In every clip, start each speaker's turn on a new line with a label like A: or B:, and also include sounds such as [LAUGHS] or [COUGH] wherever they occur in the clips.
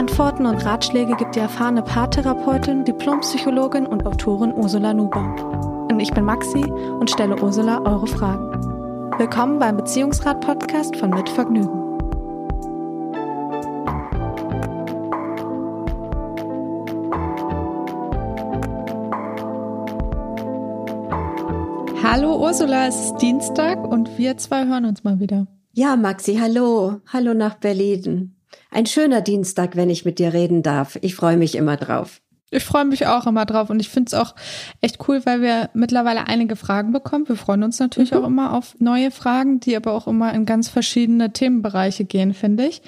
A: Antworten und Ratschläge gibt die erfahrene Paartherapeutin, Diplompsychologin und Autorin Ursula Nuber. Und ich bin Maxi und stelle Ursula eure Fragen. Willkommen beim Beziehungsrat-Podcast von Mit Vergnügen.
B: Hallo Ursula, es ist Dienstag und wir zwei hören uns mal wieder.
C: Ja, Maxi, hallo. Hallo nach Berlin. Ein schöner Dienstag, wenn ich mit dir reden darf. Ich freue mich immer drauf.
B: Ich freue mich auch immer drauf und ich finde es auch echt cool, weil wir mittlerweile einige Fragen bekommen. Wir freuen uns natürlich mhm. auch immer auf neue Fragen, die aber auch immer in ganz verschiedene Themenbereiche gehen, finde ich.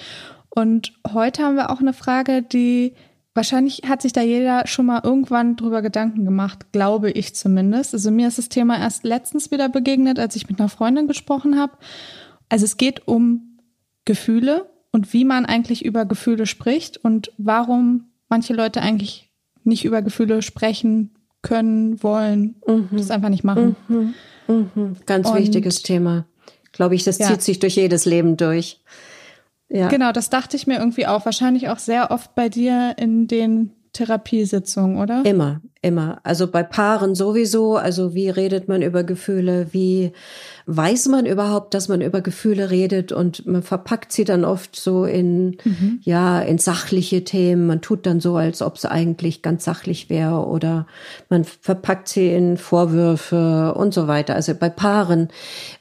B: Und heute haben wir auch eine Frage, die wahrscheinlich hat sich da jeder schon mal irgendwann drüber Gedanken gemacht, glaube ich zumindest. Also mir ist das Thema erst letztens wieder begegnet, als ich mit einer Freundin gesprochen habe. Also es geht um Gefühle und wie man eigentlich über Gefühle spricht und warum manche Leute eigentlich nicht über Gefühle sprechen können, wollen, mhm. das einfach nicht machen.
C: Mhm. Mhm. Ganz und, wichtiges Thema. Glaube ich, das ja. zieht sich durch jedes Leben durch.
B: Ja. Genau, das dachte ich mir irgendwie auch. Wahrscheinlich auch sehr oft bei dir in den Therapiesitzungen, oder?
C: Immer, immer. Also bei Paaren sowieso. Also wie redet man über Gefühle? Wie weiß man überhaupt, dass man über Gefühle redet? Und man verpackt sie dann oft so in, mhm. ja, in sachliche Themen. Man tut dann so, als ob es eigentlich ganz sachlich wäre oder man verpackt sie in Vorwürfe und so weiter. Also bei Paaren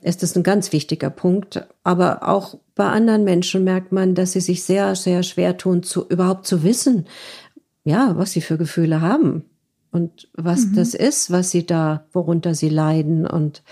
C: ist das ein ganz wichtiger Punkt. Aber auch bei anderen Menschen merkt man, dass sie sich sehr, sehr schwer tun, zu, überhaupt zu wissen, ja, was sie für Gefühle haben und was mhm. das ist, was sie da, worunter sie leiden. Und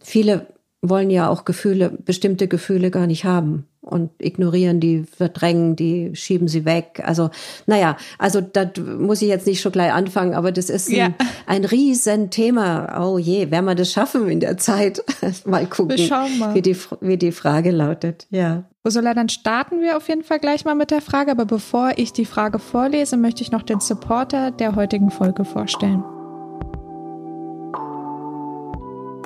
C: viele wollen ja auch Gefühle, bestimmte Gefühle gar nicht haben und ignorieren die, verdrängen die, schieben sie weg. Also, naja, also da muss ich jetzt nicht schon gleich anfangen, aber das ist ein, ja. ein Riesenthema. Oh je, werden wir das schaffen in der Zeit? [LAUGHS] mal gucken, mal. Wie, die, wie die Frage lautet. Ja.
B: Ursula, dann starten wir auf jeden Fall gleich mal mit der Frage, aber bevor ich die Frage vorlese, möchte ich noch den Supporter der heutigen Folge vorstellen.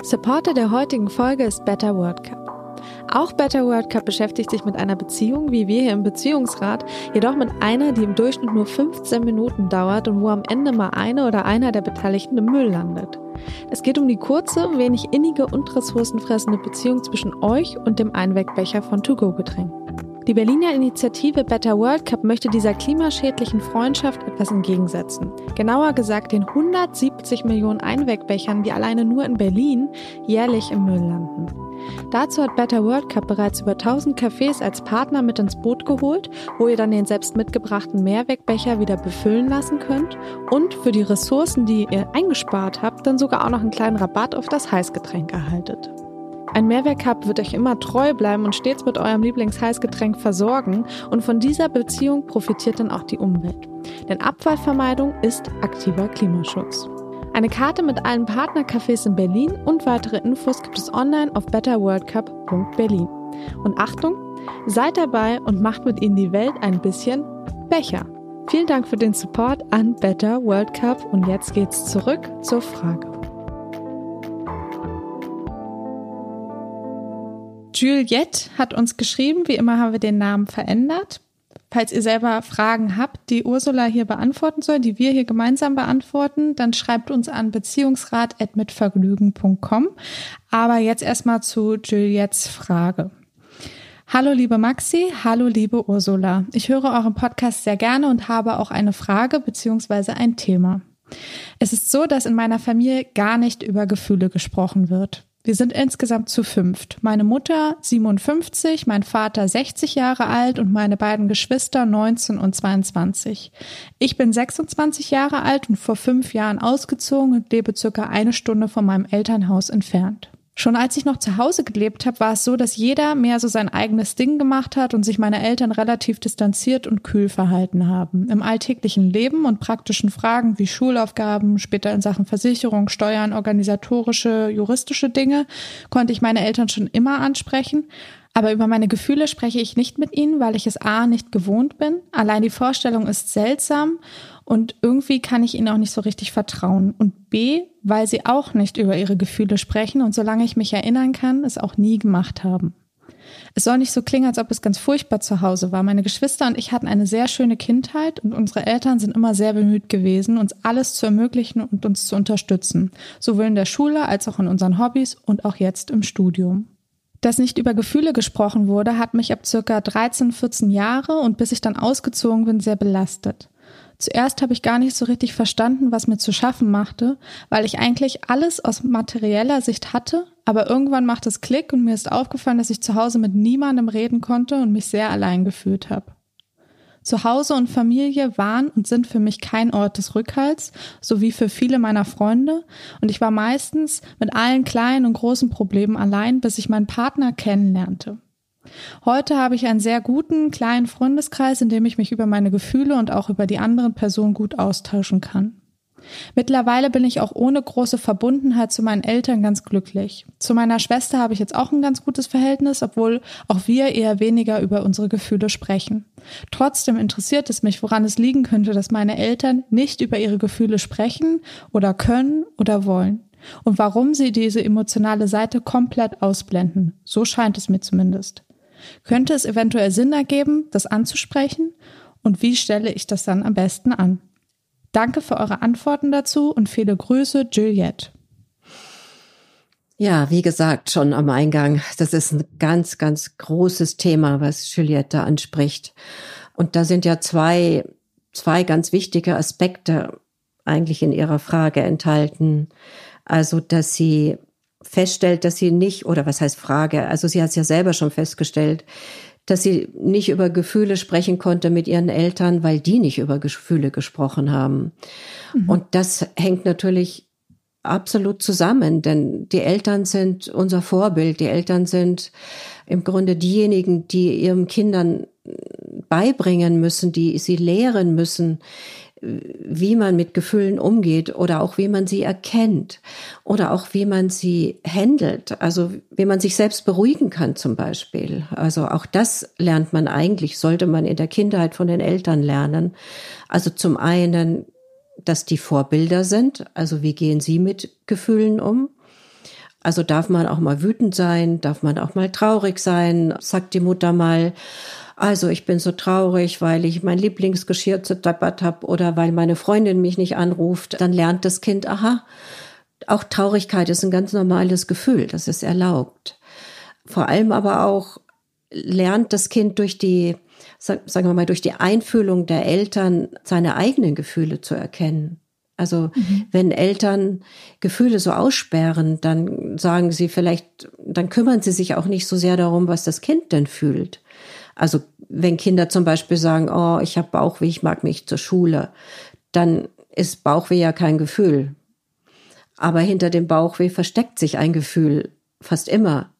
A: Supporter der heutigen Folge ist Better World Cup. Auch Better World Cup beschäftigt sich mit einer Beziehung, wie wir hier im Beziehungsrat, jedoch mit einer, die im Durchschnitt nur 15 Minuten dauert und wo am Ende mal eine oder einer der Beteiligten im Müll landet. Es geht um die kurze, wenig innige und ressourcenfressende Beziehung zwischen euch und dem Einwegbecher von To-Go-Getränken. Die Berliner Initiative Better World Cup möchte dieser klimaschädlichen Freundschaft etwas entgegensetzen. Genauer gesagt den 170 Millionen Einwegbechern, die alleine nur in Berlin jährlich im Müll landen. Dazu hat Better World Cup bereits über 1000 Cafés als Partner mit ins Boot geholt, wo ihr dann den selbst mitgebrachten Mehrwegbecher wieder befüllen lassen könnt und für die Ressourcen, die ihr eingespart habt, dann sogar auch noch einen kleinen Rabatt auf das Heißgetränk erhaltet. Ein Mehrwegcup wird euch immer treu bleiben und stets mit eurem Lieblingsheißgetränk versorgen und von dieser Beziehung profitiert dann auch die Umwelt. Denn Abfallvermeidung ist aktiver Klimaschutz. Eine Karte mit allen Partnercafés in Berlin und weitere Infos gibt es online auf betterworldcup.berlin. Und Achtung, seid dabei und macht mit ihnen die Welt ein bisschen Becher. Vielen Dank für den Support an Better World Cup und jetzt geht's zurück zur Frage.
B: Juliette hat uns geschrieben, wie immer haben wir den Namen verändert. Falls ihr selber Fragen habt, die Ursula hier beantworten soll, die wir hier gemeinsam beantworten, dann schreibt uns an beziehungsrat.mitvergnügen.com. Aber jetzt erstmal zu Juliettes Frage. Hallo liebe Maxi, hallo liebe Ursula. Ich höre euren Podcast sehr gerne und habe auch eine Frage beziehungsweise ein Thema. Es ist so, dass in meiner Familie gar nicht über Gefühle gesprochen wird. Wir sind insgesamt zu fünft. Meine Mutter 57, mein Vater 60 Jahre alt und meine beiden Geschwister 19 und 22. Ich bin 26 Jahre alt und vor fünf Jahren ausgezogen und lebe circa eine Stunde von meinem Elternhaus entfernt. Schon als ich noch zu Hause gelebt habe, war es so, dass jeder mehr so sein eigenes Ding gemacht hat und sich meine Eltern relativ distanziert und kühl verhalten haben. Im alltäglichen Leben und praktischen Fragen wie Schulaufgaben, später in Sachen Versicherung, Steuern, organisatorische, juristische Dinge konnte ich meine Eltern schon immer ansprechen. Aber über meine Gefühle spreche ich nicht mit ihnen, weil ich es A nicht gewohnt bin. Allein die Vorstellung ist seltsam und irgendwie kann ich ihnen auch nicht so richtig vertrauen. Und B, weil sie auch nicht über ihre Gefühle sprechen und solange ich mich erinnern kann, es auch nie gemacht haben. Es soll nicht so klingen, als ob es ganz furchtbar zu Hause war. Meine Geschwister und ich hatten eine sehr schöne Kindheit und unsere Eltern sind immer sehr bemüht gewesen, uns alles zu ermöglichen und uns zu unterstützen. Sowohl in der Schule als auch in unseren Hobbys und auch jetzt im Studium. Dass nicht über Gefühle gesprochen wurde, hat mich ab circa 13, 14 Jahre und bis ich dann ausgezogen bin, sehr belastet. Zuerst habe ich gar nicht so richtig verstanden, was mir zu schaffen machte, weil ich eigentlich alles aus materieller Sicht hatte, aber irgendwann macht es Klick und mir ist aufgefallen, dass ich zu Hause mit niemandem reden konnte und mich sehr allein gefühlt habe. Zuhause und Familie waren und sind für mich kein Ort des Rückhalts, so wie für viele meiner Freunde, und ich war meistens mit allen kleinen und großen Problemen allein, bis ich meinen Partner kennenlernte. Heute habe ich einen sehr guten, kleinen Freundeskreis, in dem ich mich über meine Gefühle und auch über die anderen Personen gut austauschen kann. Mittlerweile bin ich auch ohne große Verbundenheit zu meinen Eltern ganz glücklich. Zu meiner Schwester habe ich jetzt auch ein ganz gutes Verhältnis, obwohl auch wir eher weniger über unsere Gefühle sprechen. Trotzdem interessiert es mich, woran es liegen könnte, dass meine Eltern nicht über ihre Gefühle sprechen oder können oder wollen. Und warum sie diese emotionale Seite komplett ausblenden. So scheint es mir zumindest. Könnte es eventuell Sinn ergeben, das anzusprechen? Und wie stelle ich das dann am besten an? Danke für eure Antworten dazu und viele Grüße, Juliette.
C: Ja, wie gesagt, schon am Eingang, das ist ein ganz, ganz großes Thema, was Juliette anspricht. Und da sind ja zwei, zwei ganz wichtige Aspekte eigentlich in ihrer Frage enthalten. Also, dass sie feststellt, dass sie nicht, oder was heißt Frage, also sie hat es ja selber schon festgestellt, dass sie nicht über Gefühle sprechen konnte mit ihren Eltern, weil die nicht über Gefühle gesprochen haben. Mhm. Und das hängt natürlich absolut zusammen, denn die Eltern sind unser Vorbild. Die Eltern sind im Grunde diejenigen, die ihren Kindern beibringen müssen, die sie lehren müssen, wie man mit Gefühlen umgeht oder auch wie man sie erkennt oder auch wie man sie handelt, also wie man sich selbst beruhigen kann zum Beispiel. Also auch das lernt man eigentlich, sollte man in der Kindheit von den Eltern lernen. Also zum einen, dass die Vorbilder sind, also wie gehen sie mit Gefühlen um? Also darf man auch mal wütend sein, darf man auch mal traurig sein, sagt die Mutter mal, also ich bin so traurig, weil ich mein Lieblingsgeschirr zerdeppert habe oder weil meine Freundin mich nicht anruft, dann lernt das Kind, aha, auch Traurigkeit ist ein ganz normales Gefühl, das ist erlaubt. Vor allem aber auch lernt das Kind durch die, sagen wir mal, durch die Einfühlung der Eltern seine eigenen Gefühle zu erkennen. Also mhm. wenn Eltern Gefühle so aussperren, dann sagen sie vielleicht, dann kümmern sie sich auch nicht so sehr darum, was das Kind denn fühlt. Also wenn Kinder zum Beispiel sagen, oh, ich habe Bauchweh, ich mag mich zur Schule, dann ist Bauchweh ja kein Gefühl. Aber hinter dem Bauchweh versteckt sich ein Gefühl, fast immer.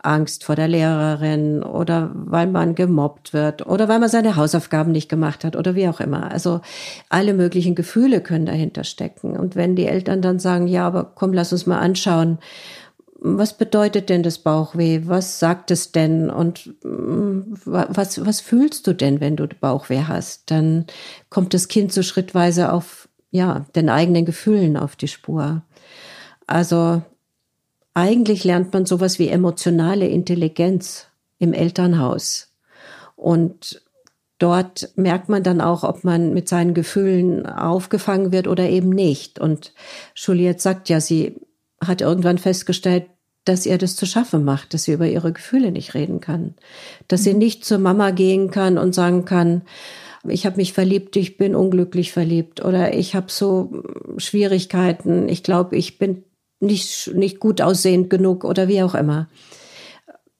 C: Angst vor der Lehrerin oder weil man gemobbt wird oder weil man seine Hausaufgaben nicht gemacht hat oder wie auch immer. Also alle möglichen Gefühle können dahinter stecken. Und wenn die Eltern dann sagen, ja, aber komm, lass uns mal anschauen, was bedeutet denn das Bauchweh? Was sagt es denn? Und mm, was, was fühlst du denn, wenn du Bauchweh hast? Dann kommt das Kind so schrittweise auf, ja, den eigenen Gefühlen auf die Spur. Also, eigentlich lernt man sowas wie emotionale Intelligenz im Elternhaus. Und dort merkt man dann auch, ob man mit seinen Gefühlen aufgefangen wird oder eben nicht. Und Juliette sagt ja, sie hat irgendwann festgestellt, dass ihr das zu schaffen macht, dass sie über ihre Gefühle nicht reden kann, dass sie mhm. nicht zur Mama gehen kann und sagen kann, ich habe mich verliebt, ich bin unglücklich verliebt oder ich habe so Schwierigkeiten, ich glaube, ich bin nicht, nicht gut aussehend genug oder wie auch immer.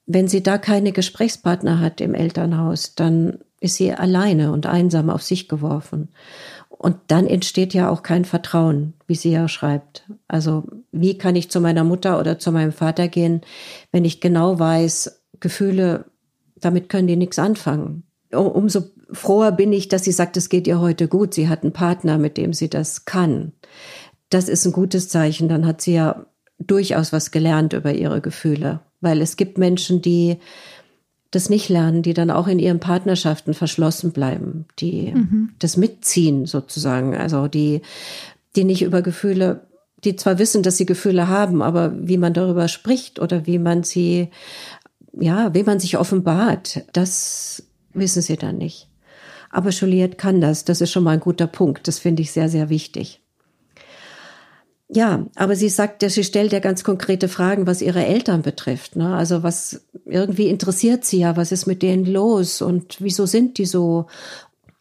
C: Wenn sie da keine Gesprächspartner hat im Elternhaus, dann ist sie alleine und einsam auf sich geworfen. Und dann entsteht ja auch kein Vertrauen, wie sie ja schreibt. Also wie kann ich zu meiner Mutter oder zu meinem Vater gehen, wenn ich genau weiß, Gefühle, damit können die nichts anfangen. Umso froher bin ich, dass sie sagt, es geht ihr heute gut. Sie hat einen Partner, mit dem sie das kann. Das ist ein gutes Zeichen. Dann hat sie ja durchaus was gelernt über ihre Gefühle. Weil es gibt Menschen, die das nicht lernen, die dann auch in ihren Partnerschaften verschlossen bleiben, die mhm. das mitziehen sozusagen, also die, die nicht über Gefühle, die zwar wissen, dass sie Gefühle haben, aber wie man darüber spricht oder wie man sie, ja, wie man sich offenbart, das wissen sie dann nicht. Aber Juliette kann das, das ist schon mal ein guter Punkt, das finde ich sehr, sehr wichtig. Ja, aber sie sagt, ja, sie stellt ja ganz konkrete Fragen, was ihre Eltern betrifft. Ne? Also was irgendwie interessiert sie ja, was ist mit denen los und wieso sind die so?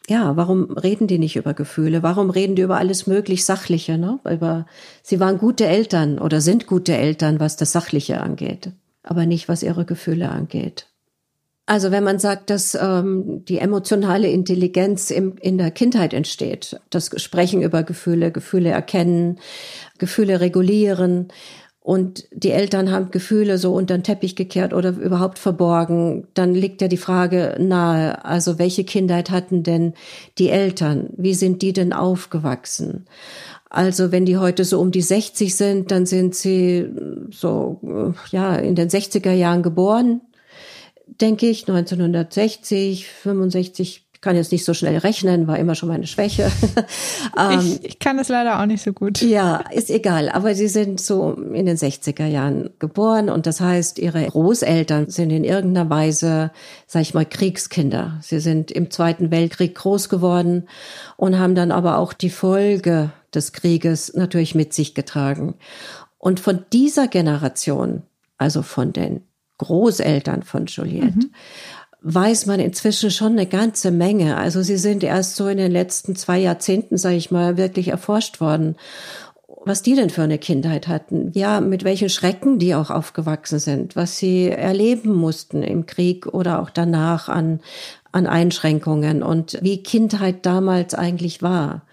C: Ja, warum reden die nicht über Gefühle? Warum reden die über alles möglich Sachliche? Ne? Über sie waren gute Eltern oder sind gute Eltern, was das Sachliche angeht, aber nicht was ihre Gefühle angeht. Also wenn man sagt, dass ähm, die emotionale Intelligenz im, in der Kindheit entsteht, das Sprechen über Gefühle, Gefühle erkennen, Gefühle regulieren und die Eltern haben Gefühle so unter den Teppich gekehrt oder überhaupt verborgen, dann liegt ja die Frage nahe, also welche Kindheit hatten denn die Eltern? Wie sind die denn aufgewachsen? Also wenn die heute so um die 60 sind, dann sind sie so ja in den 60er Jahren geboren denke ich, 1960, 65, ich kann jetzt nicht so schnell rechnen, war immer schon meine Schwäche. [LAUGHS]
B: ähm, ich, ich kann es leider auch nicht so gut.
C: Ja, ist egal. Aber sie sind so in den 60er Jahren geboren und das heißt, ihre Großeltern sind in irgendeiner Weise, sag ich mal, Kriegskinder. Sie sind im Zweiten Weltkrieg groß geworden und haben dann aber auch die Folge des Krieges natürlich mit sich getragen. Und von dieser Generation, also von den Großeltern von Juliette, mhm. weiß man inzwischen schon eine ganze Menge. Also sie sind erst so in den letzten zwei Jahrzehnten, sage ich mal, wirklich erforscht worden was die denn für eine Kindheit hatten, ja, mit welchen Schrecken die auch aufgewachsen sind, was sie erleben mussten im Krieg oder auch danach an, an Einschränkungen und wie Kindheit damals eigentlich war.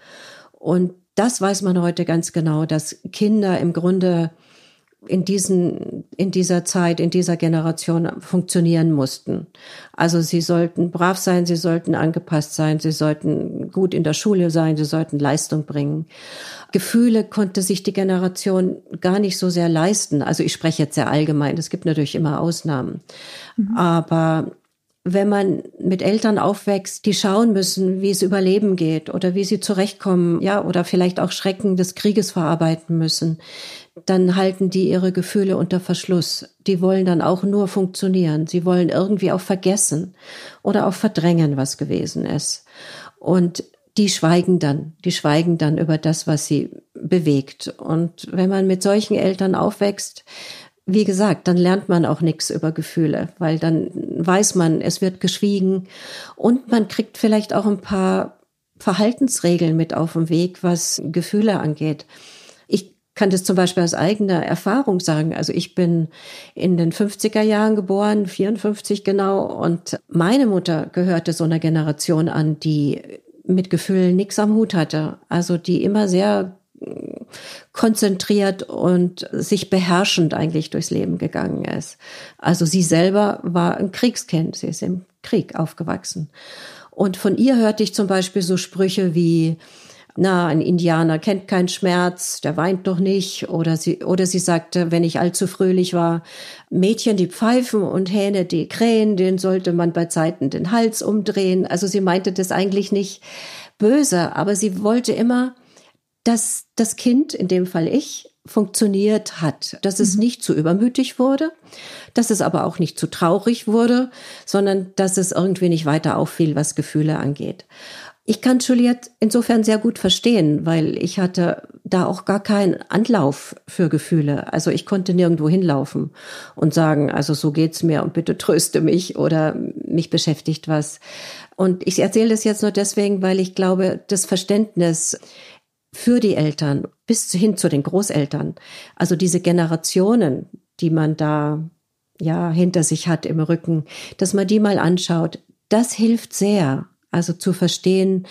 C: Und das weiß man heute ganz genau, dass Kinder im Grunde in diesen, in dieser Zeit, in dieser Generation funktionieren mussten. Also sie sollten brav sein, sie sollten angepasst sein, sie sollten gut in der Schule sein, sie sollten Leistung bringen. Gefühle konnte sich die Generation gar nicht so sehr leisten. Also ich spreche jetzt sehr allgemein, es gibt natürlich immer Ausnahmen. Mhm. Aber wenn man mit Eltern aufwächst, die schauen müssen, wie es überleben geht oder wie sie zurechtkommen, ja, oder vielleicht auch Schrecken des Krieges verarbeiten müssen, dann halten die ihre Gefühle unter Verschluss. Die wollen dann auch nur funktionieren. Sie wollen irgendwie auch vergessen oder auch verdrängen, was gewesen ist. Und die schweigen dann, die schweigen dann über das, was sie bewegt. Und wenn man mit solchen Eltern aufwächst, wie gesagt, dann lernt man auch nichts über Gefühle, weil dann weiß man, es wird geschwiegen und man kriegt vielleicht auch ein paar Verhaltensregeln mit auf den Weg, was Gefühle angeht kann das zum Beispiel aus eigener Erfahrung sagen. Also ich bin in den 50er Jahren geboren, 54 genau, und meine Mutter gehörte so einer Generation an, die mit Gefühlen nichts am Hut hatte. Also die immer sehr konzentriert und sich beherrschend eigentlich durchs Leben gegangen ist. Also sie selber war ein Kriegskind, sie ist im Krieg aufgewachsen. Und von ihr hörte ich zum Beispiel so Sprüche wie, na, ein Indianer kennt keinen Schmerz, der weint doch nicht. Oder sie, oder sie sagte, wenn ich allzu fröhlich war, Mädchen, die pfeifen und Hähne, die krähen, den sollte man bei Zeiten den Hals umdrehen. Also sie meinte das eigentlich nicht böse, aber sie wollte immer, dass das Kind, in dem Fall ich, funktioniert hat, dass es mhm. nicht zu übermütig wurde, dass es aber auch nicht zu traurig wurde, sondern dass es irgendwie nicht weiter auffiel, was Gefühle angeht. Ich kann Juliette insofern sehr gut verstehen, weil ich hatte da auch gar keinen Anlauf für Gefühle. Also ich konnte nirgendwo hinlaufen und sagen, also so geht's mir und bitte tröste mich oder mich beschäftigt was. Und ich erzähle das jetzt nur deswegen, weil ich glaube, das Verständnis für die Eltern bis hin zu den Großeltern, also diese Generationen, die man da ja hinter sich hat im Rücken, dass man die mal anschaut, das hilft sehr also zu verstehen,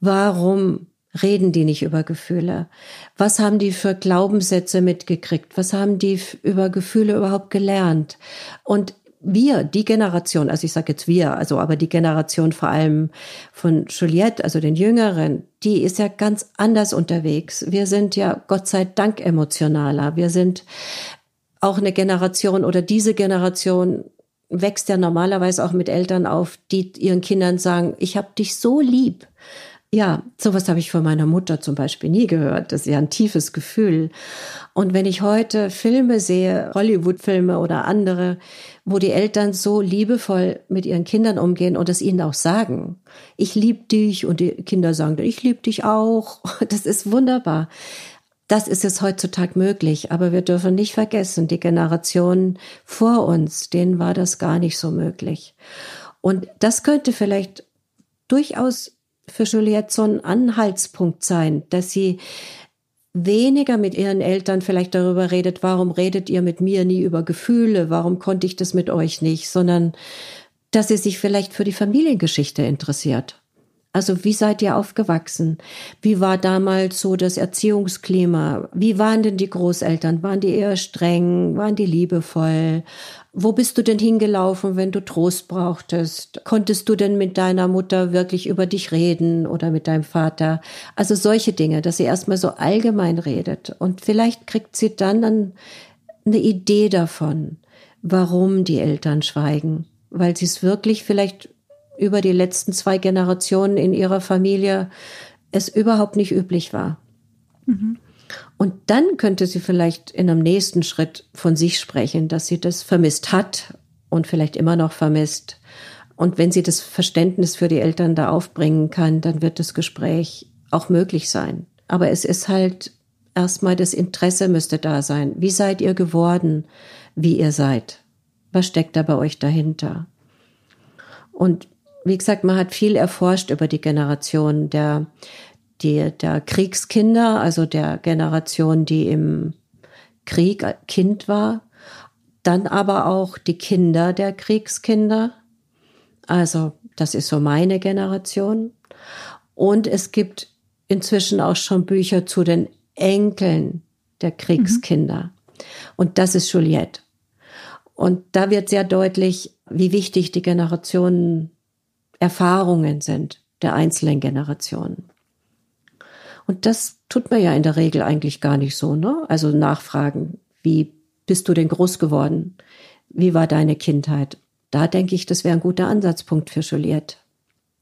C: warum reden die nicht über Gefühle? Was haben die für Glaubenssätze mitgekriegt? Was haben die über Gefühle überhaupt gelernt? Und wir, die Generation, also ich sage jetzt wir, also aber die Generation vor allem von Juliette, also den Jüngeren, die ist ja ganz anders unterwegs. Wir sind ja Gott sei Dank emotionaler. Wir sind auch eine Generation oder diese Generation wächst ja normalerweise auch mit Eltern auf, die ihren Kindern sagen, ich habe dich so lieb. Ja, sowas habe ich von meiner Mutter zum Beispiel nie gehört. Das ist ja ein tiefes Gefühl. Und wenn ich heute Filme sehe, Hollywood-Filme oder andere, wo die Eltern so liebevoll mit ihren Kindern umgehen und es ihnen auch sagen, ich liebe dich und die Kinder sagen, ich liebe dich auch. [LAUGHS] Das ist wunderbar. Das ist es heutzutage möglich, aber wir dürfen nicht vergessen, die Generationen vor uns, denen war das gar nicht so möglich. Und das könnte vielleicht durchaus für Juliette so ein Anhaltspunkt sein, dass sie weniger mit ihren Eltern vielleicht darüber redet, warum redet ihr mit mir nie über Gefühle, warum konnte ich das mit euch nicht, sondern dass sie sich vielleicht für die Familiengeschichte interessiert. Also wie seid ihr aufgewachsen? Wie war damals so das Erziehungsklima? Wie waren denn die Großeltern? Waren die eher streng? Waren die liebevoll? Wo bist du denn hingelaufen, wenn du Trost brauchtest? Konntest du denn mit deiner Mutter wirklich über dich reden oder mit deinem Vater? Also solche Dinge, dass sie erstmal so allgemein redet. Und vielleicht kriegt sie dann eine Idee davon, warum die Eltern schweigen. Weil sie es wirklich vielleicht über die letzten zwei Generationen in ihrer Familie es überhaupt nicht üblich war. Mhm. Und dann könnte sie vielleicht in einem nächsten Schritt von sich sprechen, dass sie das vermisst hat und vielleicht immer noch vermisst. Und wenn sie das Verständnis für die Eltern da aufbringen kann, dann wird das Gespräch auch möglich sein. Aber es ist halt erstmal das Interesse müsste da sein. Wie seid ihr geworden, wie ihr seid? Was steckt da bei euch dahinter? Und wie gesagt, man hat viel erforscht über die Generation der, die, der Kriegskinder, also der Generation, die im Krieg Kind war. Dann aber auch die Kinder der Kriegskinder. Also das ist so meine Generation. Und es gibt inzwischen auch schon Bücher zu den Enkeln der Kriegskinder. Mhm. Und das ist Juliette. Und da wird sehr deutlich, wie wichtig die Generationen Erfahrungen sind der einzelnen Generationen. Und das tut man ja in der Regel eigentlich gar nicht so, ne? Also nachfragen, wie bist du denn groß geworden? Wie war deine Kindheit? Da denke ich, das wäre ein guter Ansatzpunkt für Juliette.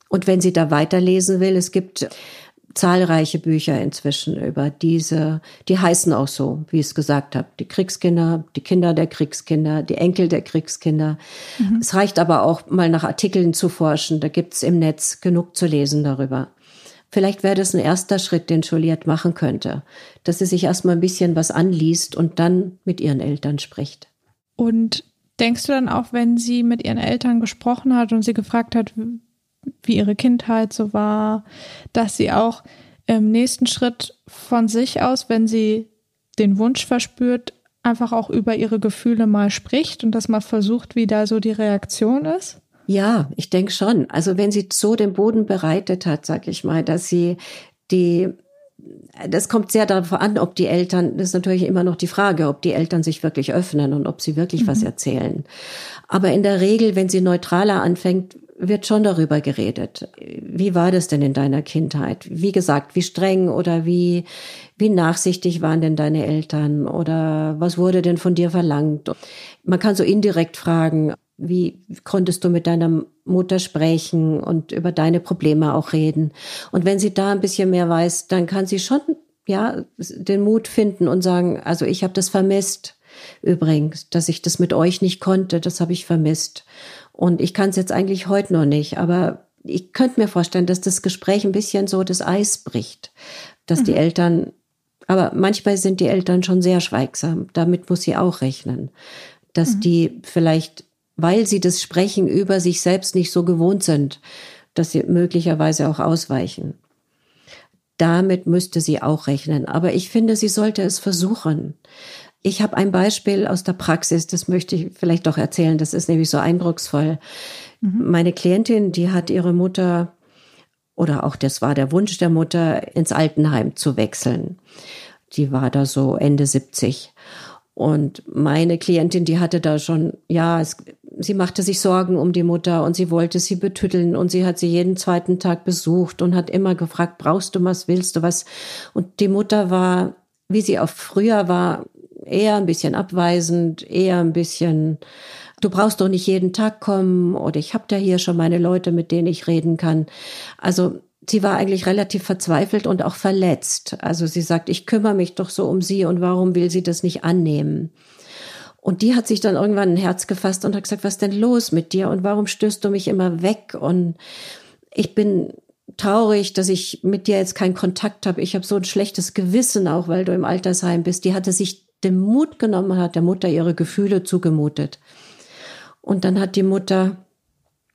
C: Und wenn sie da weiterlesen will, es gibt zahlreiche Bücher inzwischen über diese, die heißen auch so, wie ich es gesagt habe, die Kriegskinder, die Kinder der Kriegskinder, die Enkel der Kriegskinder. Mhm. Es reicht aber auch mal nach Artikeln zu forschen, da gibt's im Netz genug zu lesen darüber. Vielleicht wäre das ein erster Schritt, den Juliette machen könnte, dass sie sich erstmal ein bisschen was anliest und dann mit ihren Eltern spricht.
B: Und denkst du dann auch, wenn sie mit ihren Eltern gesprochen hat und sie gefragt hat, wie ihre Kindheit so war, dass sie auch im nächsten Schritt von sich aus, wenn sie den Wunsch verspürt, einfach auch über ihre Gefühle mal spricht und das mal versucht, wie da so die Reaktion ist?
C: Ja, ich denke schon. Also wenn sie so den Boden bereitet hat, sag ich mal, dass sie die das kommt sehr darauf an, ob die Eltern, das ist natürlich immer noch die Frage, ob die Eltern sich wirklich öffnen und ob sie wirklich mhm. was erzählen. Aber in der Regel, wenn sie neutraler anfängt, wird schon darüber geredet. Wie war das denn in deiner Kindheit? Wie gesagt, wie streng oder wie, wie nachsichtig waren denn deine Eltern oder was wurde denn von dir verlangt? Man kann so indirekt fragen, wie konntest du mit deiner Mutter sprechen und über deine Probleme auch reden? Und wenn sie da ein bisschen mehr weiß, dann kann sie schon, ja, den Mut finden und sagen, also ich habe das vermisst. Übrigens, dass ich das mit euch nicht konnte, das habe ich vermisst. Und ich kann es jetzt eigentlich heute noch nicht, aber ich könnte mir vorstellen, dass das Gespräch ein bisschen so das Eis bricht, dass mhm. die Eltern, aber manchmal sind die Eltern schon sehr schweigsam. Damit muss sie auch rechnen, dass mhm. die vielleicht, weil sie das Sprechen über sich selbst nicht so gewohnt sind, dass sie möglicherweise auch ausweichen. Damit müsste sie auch rechnen. Aber ich finde, sie sollte es versuchen. Ich habe ein Beispiel aus der Praxis, das möchte ich vielleicht doch erzählen, das ist nämlich so eindrucksvoll. Mhm. Meine Klientin, die hat ihre Mutter oder auch das war der Wunsch der Mutter, ins Altenheim zu wechseln. Die war da so Ende 70. Und meine Klientin, die hatte da schon, ja, es, sie machte sich Sorgen um die Mutter und sie wollte sie betütteln und sie hat sie jeden zweiten Tag besucht und hat immer gefragt, brauchst du was, willst du was? Und die Mutter war, wie sie auch früher war, eher ein bisschen abweisend, eher ein bisschen, du brauchst doch nicht jeden Tag kommen oder ich habe da hier schon meine Leute, mit denen ich reden kann. Also sie war eigentlich relativ verzweifelt und auch verletzt. Also sie sagt, ich kümmere mich doch so um sie und warum will sie das nicht annehmen? Und die hat sich dann irgendwann ein Herz gefasst und hat gesagt, was denn los mit dir und warum stößt du mich immer weg? Und ich bin traurig, dass ich mit dir jetzt keinen Kontakt habe. Ich habe so ein schlechtes Gewissen auch, weil du im Altersheim bist. Die hatte sich den Mut genommen, hat der Mutter ihre Gefühle zugemutet. Und dann hat die Mutter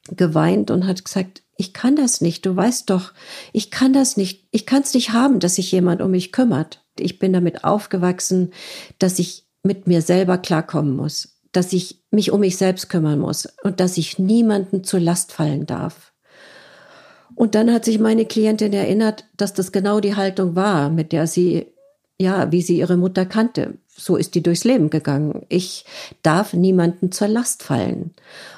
C: geweint und hat gesagt, ich kann das nicht, du weißt doch, ich kann das nicht, ich kann es nicht haben, dass sich jemand um mich kümmert. Ich bin damit aufgewachsen, dass ich mit mir selber klarkommen muss, dass ich mich um mich selbst kümmern muss und dass ich niemanden zur Last fallen darf. Und dann hat sich meine Klientin erinnert, dass das genau die Haltung war, mit der sie, ja, wie sie ihre Mutter kannte. So ist die durchs Leben gegangen. Ich darf niemanden zur Last fallen.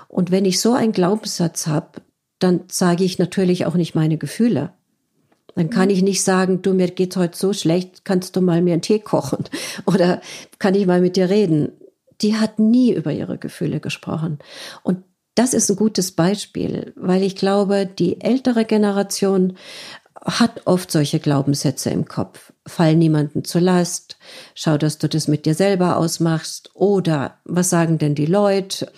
C: Und wenn ich so einen Glaubenssatz habe, dann sage ich natürlich auch nicht meine Gefühle. Dann kann ich nicht sagen, du, mir geht's heute so schlecht, kannst du mal mir einen Tee kochen [LAUGHS] oder kann ich mal mit dir reden. Die hat nie über ihre Gefühle gesprochen. Und das ist ein gutes Beispiel, weil ich glaube, die ältere Generation hat oft solche Glaubenssätze im Kopf. Fall niemanden zur Last, schau, dass du das mit dir selber ausmachst oder was sagen denn die Leute?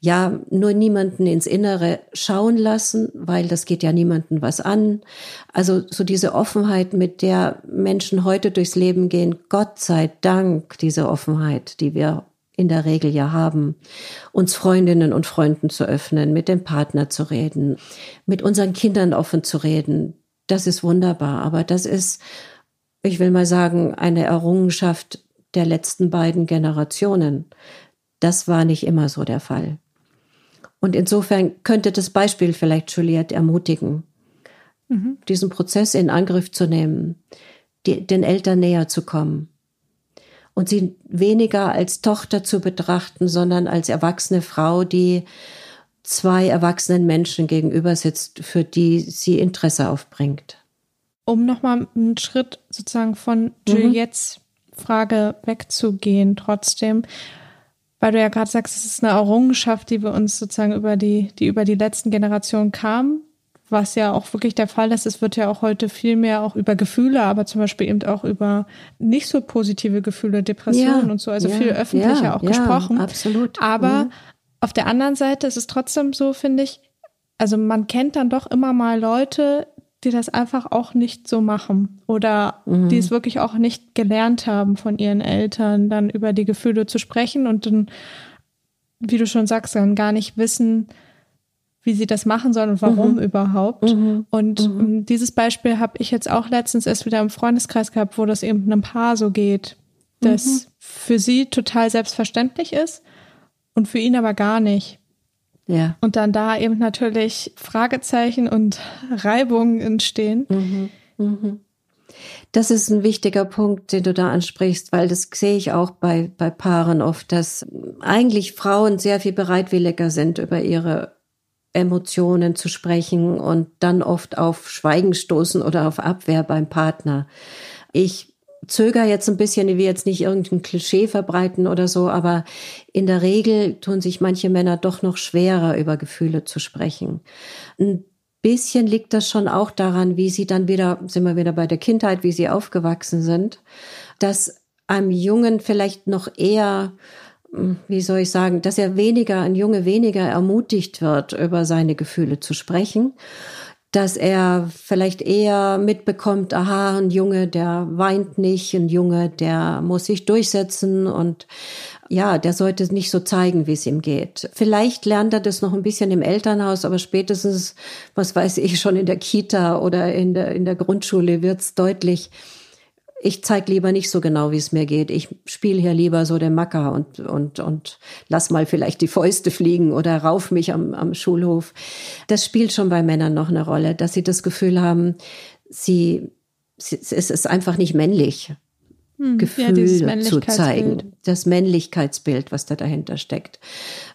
C: ja, nur niemanden ins Innere schauen lassen, weil das geht ja niemanden was an. Also so diese Offenheit, mit der Menschen heute durchs Leben gehen, Gott sei Dank diese Offenheit, die wir in der Regel ja haben, uns Freundinnen und Freunden zu öffnen, mit dem Partner zu reden, mit unseren Kindern offen zu reden. Das ist wunderbar, aber das ist, ich will mal sagen, eine Errungenschaft der letzten beiden Generationen. Das war nicht immer so der Fall. Und insofern könnte das Beispiel vielleicht Juliette ermutigen, mhm. diesen Prozess in Angriff zu nehmen, die, den Eltern näher zu kommen und sie weniger als Tochter zu betrachten, sondern als erwachsene Frau, die zwei erwachsenen Menschen gegenüber sitzt, für die sie Interesse aufbringt.
B: Um nochmal einen Schritt sozusagen von. Juliettes mhm. Frage wegzugehen, trotzdem, weil du ja gerade sagst, es ist eine Errungenschaft, die wir uns sozusagen über die, die über die letzten Generationen kam, was ja auch wirklich der Fall ist. Es wird ja auch heute viel mehr auch über Gefühle, aber zum Beispiel eben auch über nicht so positive Gefühle, Depressionen ja, und so, also ja, viel öffentlicher ja, auch gesprochen.
C: Absolut.
B: Aber mhm. auf der anderen Seite ist es trotzdem so, finde ich, also man kennt dann doch immer mal Leute, die das einfach auch nicht so machen oder mhm. die es wirklich auch nicht gelernt haben von ihren Eltern, dann über die Gefühle zu sprechen und dann, wie du schon sagst, dann gar nicht wissen, wie sie das machen sollen und warum mhm. überhaupt. Mhm. Und mhm. Ähm, dieses Beispiel habe ich jetzt auch letztens erst wieder im Freundeskreis gehabt, wo das eben einem Paar so geht, das mhm. für sie total selbstverständlich ist und für ihn aber gar nicht.
C: Ja.
B: Und dann da eben natürlich Fragezeichen und Reibungen entstehen. Mhm.
C: Mhm. Das ist ein wichtiger Punkt, den du da ansprichst, weil das sehe ich auch bei, bei Paaren oft, dass eigentlich Frauen sehr viel bereitwilliger sind, über ihre Emotionen zu sprechen und dann oft auf Schweigen stoßen oder auf Abwehr beim Partner. Ich zöger jetzt ein bisschen, ich will jetzt nicht irgendein Klischee verbreiten oder so, aber in der Regel tun sich manche Männer doch noch schwerer, über Gefühle zu sprechen. Ein bisschen liegt das schon auch daran, wie sie dann wieder, sind wir wieder bei der Kindheit, wie sie aufgewachsen sind, dass einem Jungen vielleicht noch eher hm, wie soll ich sagen, dass er weniger, ein Junge weniger ermutigt wird, über seine Gefühle zu sprechen dass er vielleicht eher mitbekommt, aha, ein Junge, der weint nicht, ein Junge, der muss sich durchsetzen und ja, der sollte nicht so zeigen, wie es ihm geht. Vielleicht lernt er das noch ein bisschen im Elternhaus, aber spätestens, was weiß ich, schon in der Kita oder in der, in der Grundschule wird's deutlich, ich zeig lieber nicht so genau, wie es mir geht. Ich spiele hier lieber so den Macker und, und, und lass mal vielleicht die Fäuste fliegen oder rauf mich am, am Schulhof. Das spielt schon bei Männern noch eine Rolle, dass sie das Gefühl haben, sie, sie es ist einfach nicht männlich. Hm, Gefühle ja, zu zeigen. Das Männlichkeitsbild, was da dahinter steckt.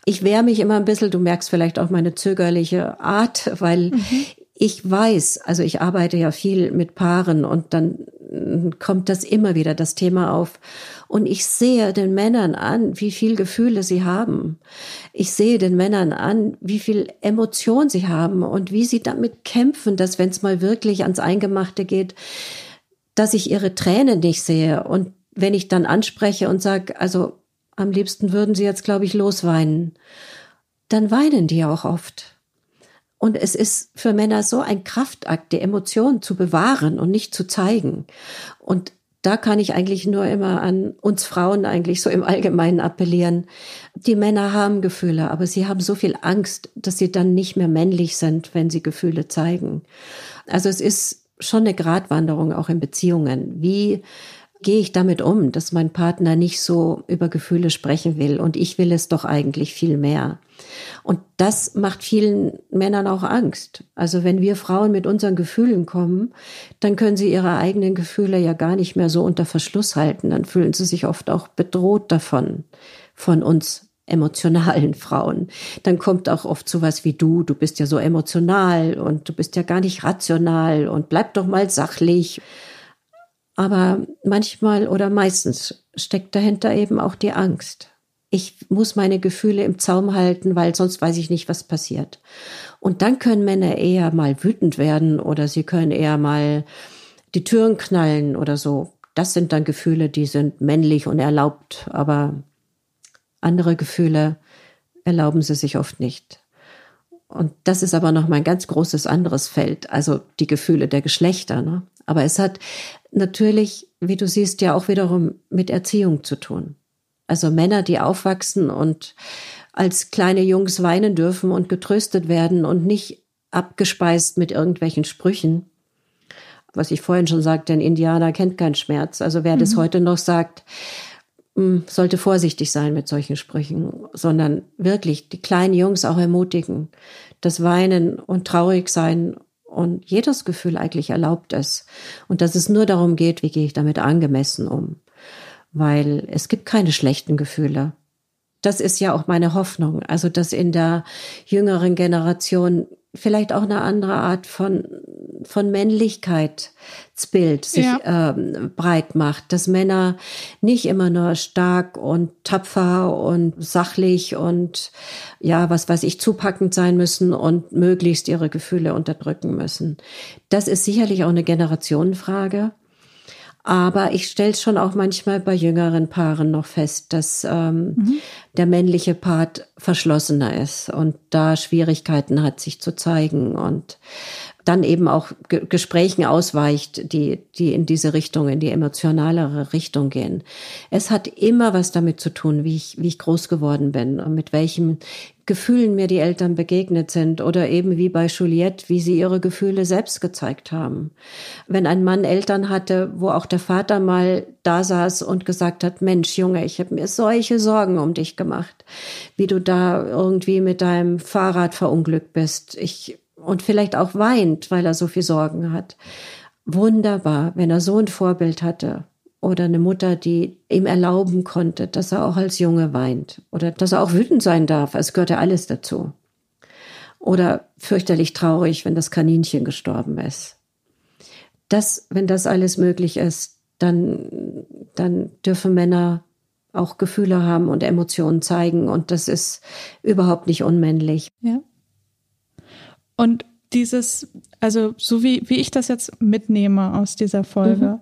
C: Ich wehre mich immer ein bisschen, du merkst vielleicht auch meine zögerliche Art, weil mhm. ich weiß, also ich arbeite ja viel mit Paaren und dann kommt das immer wieder, das Thema auf. Und ich sehe den Männern an, wie viel Gefühle sie haben. Ich sehe den Männern an, wie viel Emotion sie haben und wie sie damit kämpfen, dass wenn es mal wirklich ans Eingemachte geht, dass ich ihre Tränen nicht sehe. Und wenn ich dann anspreche und sage, also am liebsten würden sie jetzt, glaube ich, losweinen, dann weinen die auch oft. Und es ist für Männer so ein Kraftakt, die Emotionen zu bewahren und nicht zu zeigen. Und da kann ich eigentlich nur immer an uns Frauen eigentlich so im Allgemeinen appellieren. Die Männer haben Gefühle, aber sie haben so viel Angst, dass sie dann nicht mehr männlich sind, wenn sie Gefühle zeigen. Also es ist schon eine Gratwanderung auch in Beziehungen. Wie gehe ich damit um, dass mein Partner nicht so über Gefühle sprechen will und ich will es doch eigentlich viel mehr. Und das macht vielen Männern auch Angst. Also wenn wir Frauen mit unseren Gefühlen kommen, dann können sie ihre eigenen Gefühle ja gar nicht mehr so unter Verschluss halten. Dann fühlen sie sich oft auch bedroht davon, von uns emotionalen [LAUGHS] Frauen. Dann kommt auch oft sowas wie du, du bist ja so emotional und du bist ja gar nicht rational und bleib doch mal sachlich. Aber manchmal oder meistens steckt dahinter eben auch die Angst. Ich muss meine Gefühle im Zaum halten, weil sonst weiß ich nicht, was passiert. Und dann können Männer eher mal wütend werden oder sie können eher mal die Türen knallen oder so. Das sind dann Gefühle, die sind männlich und erlaubt, aber andere Gefühle erlauben sie sich oft nicht. Und das ist aber noch mal ein ganz großes anderes Feld, also die Gefühle der Geschlechter. Ne? Aber es hat natürlich, wie du siehst, ja auch wiederum mit Erziehung zu tun. Also Männer, die aufwachsen und als kleine Jungs weinen dürfen und getröstet werden und nicht abgespeist mit irgendwelchen Sprüchen. Was ich vorhin schon sagte, ein Indianer kennt keinen Schmerz. Also wer mhm. das heute noch sagt, hm, sollte vorsichtig sein mit solchen Sprüchen, sondern wirklich die kleinen Jungs auch ermutigen, das Weinen und traurig sein und jedes Gefühl eigentlich erlaubt ist. Und dass es nur darum geht, wie gehe ich damit angemessen um. Weil es gibt keine schlechten Gefühle. Das ist ja auch meine Hoffnung. Also, dass in der jüngeren Generation vielleicht auch eine andere Art von, von Männlichkeitsbild sich ja. ähm, breit macht, dass Männer nicht immer nur stark und tapfer und sachlich und ja, was weiß ich, zupackend sein müssen und möglichst ihre Gefühle unterdrücken müssen. Das ist sicherlich auch eine Generationenfrage. Aber ich stelle schon auch manchmal bei jüngeren Paaren noch fest, dass ähm, mhm. der männliche Part verschlossener ist und da Schwierigkeiten hat, sich zu zeigen und dann eben auch G Gesprächen ausweicht, die, die in diese Richtung, in die emotionalere Richtung gehen. Es hat immer was damit zu tun, wie ich, wie ich groß geworden bin und mit welchen Gefühlen mir die Eltern begegnet sind oder eben wie bei Juliette, wie sie ihre Gefühle selbst gezeigt haben. Wenn ein Mann Eltern hatte, wo auch der Vater mal da saß und gesagt hat, Mensch, Junge, ich habe mir solche Sorgen um dich gemacht, wie du da irgendwie mit deinem Fahrrad verunglückt bist. Ich und vielleicht auch weint, weil er so viel Sorgen hat. Wunderbar, wenn er so ein Vorbild hatte oder eine Mutter, die ihm erlauben konnte, dass er auch als Junge weint oder dass er auch wütend sein darf. Es gehört ja alles dazu. Oder fürchterlich traurig, wenn das Kaninchen gestorben ist. Das, wenn das alles möglich ist, dann, dann dürfen Männer auch Gefühle haben und Emotionen zeigen und das ist überhaupt nicht unmännlich.
B: Ja. Und dieses, also so wie, wie ich das jetzt mitnehme aus dieser Folge, mhm.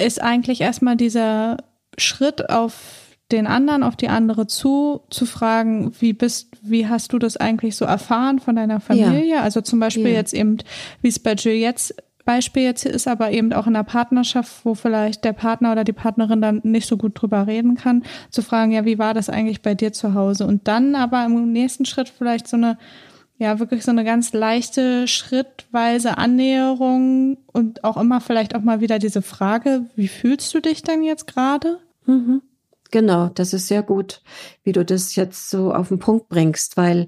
B: Ist eigentlich erstmal dieser Schritt auf den anderen, auf die andere zu, zu fragen, wie bist, wie hast du das eigentlich so erfahren von deiner Familie? Ja. Also zum Beispiel ja. jetzt eben, wie es bei Juliette Beispiel jetzt ist, aber eben auch in einer Partnerschaft, wo vielleicht der Partner oder die Partnerin dann nicht so gut drüber reden kann, zu fragen, ja, wie war das eigentlich bei dir zu Hause? Und dann aber im nächsten Schritt vielleicht so eine ja wirklich so eine ganz leichte, schrittweise Annäherung und auch immer vielleicht auch mal wieder diese Frage, wie fühlst du dich denn jetzt gerade?
C: Mhm. Genau, das ist sehr gut, wie du das jetzt so auf den Punkt bringst, weil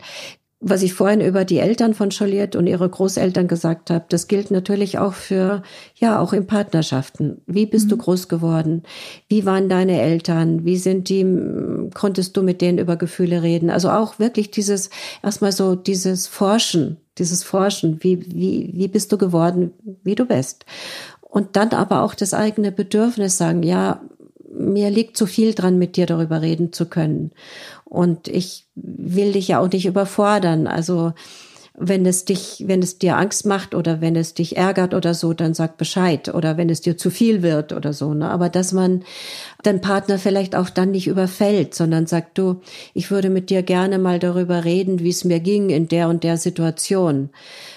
C: was ich vorhin über die Eltern von Joliette und ihre Großeltern gesagt habe, das gilt natürlich auch für, ja, auch in Partnerschaften. Wie bist mhm. du groß geworden? Wie waren deine Eltern? Wie sind die, konntest du mit denen über Gefühle reden? Also auch wirklich dieses, erstmal so dieses Forschen, dieses Forschen. Wie, wie, wie bist du geworden, wie du bist? Und dann aber auch das eigene Bedürfnis sagen, ja, mir liegt zu viel dran, mit dir darüber reden zu können. Und ich will dich ja auch nicht überfordern. Also wenn es dich, wenn es dir Angst macht oder wenn es dich ärgert oder so, dann sag Bescheid oder wenn es dir zu viel wird oder so. Ne? Aber dass man den Partner vielleicht auch dann nicht überfällt, sondern sagt, du, ich würde mit dir gerne mal darüber reden, wie es mir ging in der und der Situation.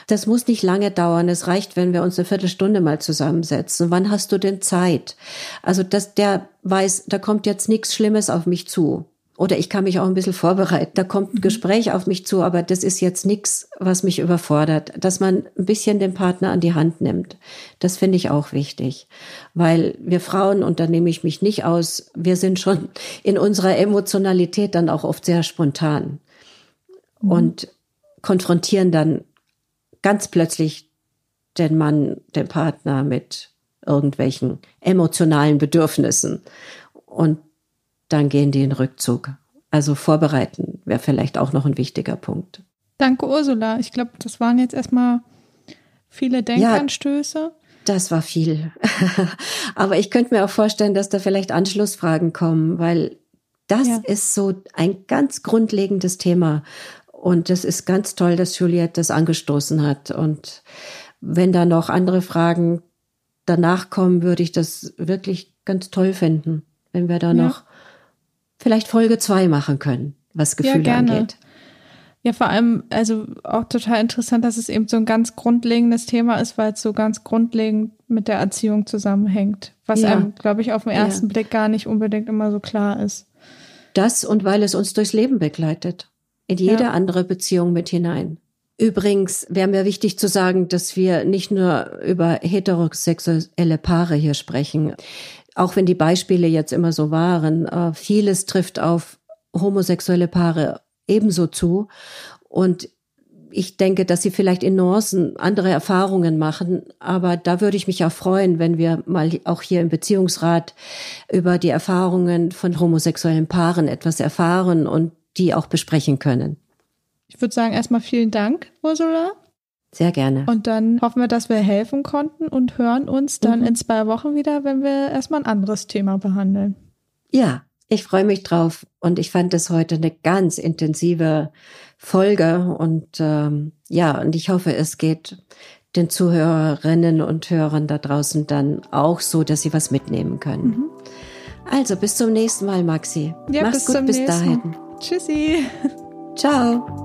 C: Das muss nicht lange dauern. Es reicht, wenn wir uns eine Viertelstunde mal zusammensetzen. Wann hast du denn Zeit? Also, dass der weiß, da kommt jetzt nichts Schlimmes auf mich zu. Oder ich kann mich auch ein bisschen vorbereiten. Da kommt ein mhm. Gespräch auf mich zu, aber das ist jetzt nichts, was mich überfordert. Dass man ein bisschen den Partner an die Hand nimmt. Das finde ich auch wichtig. Weil wir Frauen, und da nehme ich mich nicht aus, wir sind schon [LAUGHS] in unserer Emotionalität dann auch oft sehr spontan. Mhm. Und konfrontieren dann ganz plötzlich den Mann, den Partner mit irgendwelchen emotionalen Bedürfnissen. Und dann gehen die in Rückzug. Also vorbereiten wäre vielleicht auch noch ein wichtiger Punkt.
B: Danke, Ursula. Ich glaube, das waren jetzt erstmal viele Denkanstöße. Ja,
C: das war viel. [LAUGHS] Aber ich könnte mir auch vorstellen, dass da vielleicht Anschlussfragen kommen, weil das ja. ist so ein ganz grundlegendes Thema. Und das ist ganz toll, dass Juliette das angestoßen hat. Und wenn da noch andere Fragen danach kommen, würde ich das wirklich ganz toll finden, wenn wir da ja. noch vielleicht Folge zwei machen können, was Gefühle ja, angeht.
B: Ja, vor allem, also auch total interessant, dass es eben so ein ganz grundlegendes Thema ist, weil es so ganz grundlegend mit der Erziehung zusammenhängt, was ja. einem, glaube ich, auf den ersten ja. Blick gar nicht unbedingt immer so klar ist.
C: Das und weil es uns durchs Leben begleitet, in jede ja. andere Beziehung mit hinein. Übrigens wäre mir wichtig zu sagen, dass wir nicht nur über heterosexuelle Paare hier sprechen auch wenn die Beispiele jetzt immer so waren, äh, vieles trifft auf homosexuelle Paare ebenso zu. Und ich denke, dass sie vielleicht in Nuancen andere Erfahrungen machen, aber da würde ich mich auch freuen, wenn wir mal auch hier im Beziehungsrat über die Erfahrungen von homosexuellen Paaren etwas erfahren und die auch besprechen können.
B: Ich würde sagen, erstmal vielen Dank, Ursula.
C: Sehr gerne.
B: Und dann hoffen wir, dass wir helfen konnten und hören uns dann mhm. in zwei Wochen wieder, wenn wir erstmal ein anderes Thema behandeln.
C: Ja, ich freue mich drauf und ich fand es heute eine ganz intensive Folge und ähm, ja, und ich hoffe, es geht den Zuhörerinnen und Hörern da draußen dann auch so, dass sie was mitnehmen können. Mhm. Also bis zum nächsten Mal, Maxi. Ja, Mach's bis gut bis dahin.
B: Tschüssi.
C: Ciao.